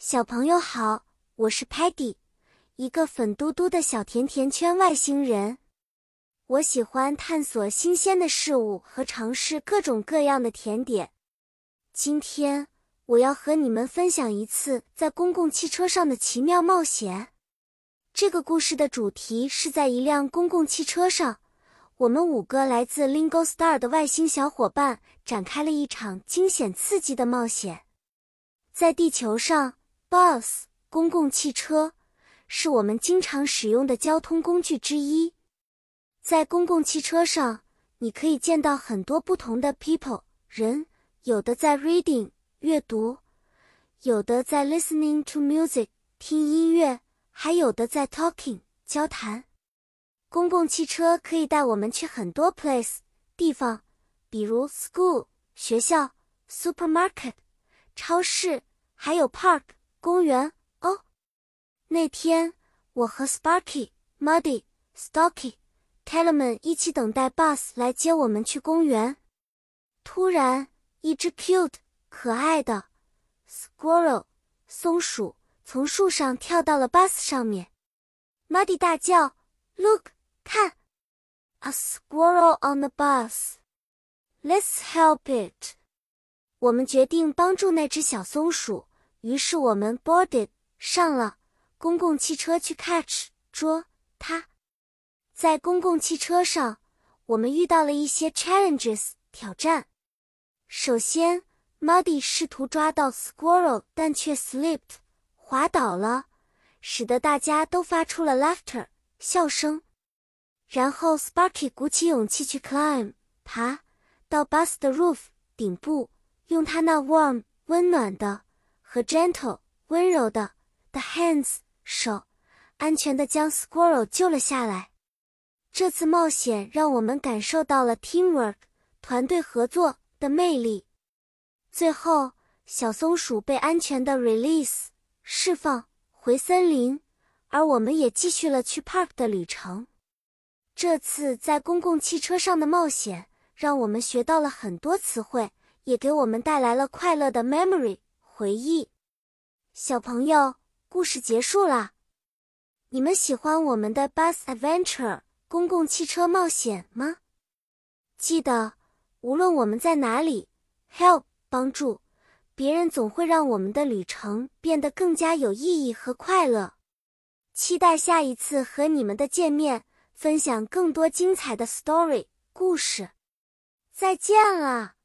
小朋友好，我是 Patty，一个粉嘟嘟的小甜甜圈外星人。我喜欢探索新鲜的事物和尝试各种各样的甜点。今天我要和你们分享一次在公共汽车上的奇妙冒险。这个故事的主题是在一辆公共汽车上，我们五个来自 Lingo Star 的外星小伙伴展开了一场惊险刺激的冒险。在地球上，bus 公共汽车是我们经常使用的交通工具之一。在公共汽车上，你可以见到很多不同的 people 人，有的在 reading 阅读，有的在 listening to music 听音乐，还有的在 talking 交谈。公共汽车可以带我们去很多 place 地方，比如 school 学校，supermarket 超市，还有 park 公园哦。那天我和 Sparky、Muddy、Stocky、Tellerman 一起等待 bus 来接我们去公园。突然，一只 cute 可爱的 squirrel 松鼠从树上跳到了 bus 上面。Muddy 大叫：“Look！” 看，a squirrel on the bus. Let's help it. 我们决定帮助那只小松鼠，于是我们 boarded 上了公共汽车去 catch 捉它。在公共汽车上，我们遇到了一些 challenges 挑战。首先，Muddy 试图抓到 squirrel，但却 slipped 滑倒了，使得大家都发出了 laughter 笑声。然后，Sparky 鼓起勇气去 climb 爬到 bus 的 roof 顶部，用他那 warm 温暖的和 gentle 温柔的的 hands 手，安全的将 squirrel 救了下来。这次冒险让我们感受到了 teamwork 团队合作的魅力。最后，小松鼠被安全的 release 释放回森林，而我们也继续了去 park 的旅程。这次在公共汽车上的冒险，让我们学到了很多词汇，也给我们带来了快乐的 memory 回忆。小朋友，故事结束啦！你们喜欢我们的 bus adventure 公共汽车冒险吗？记得，无论我们在哪里，help 帮助别人，总会让我们的旅程变得更加有意义和快乐。期待下一次和你们的见面。分享更多精彩的 story 故事，再见了。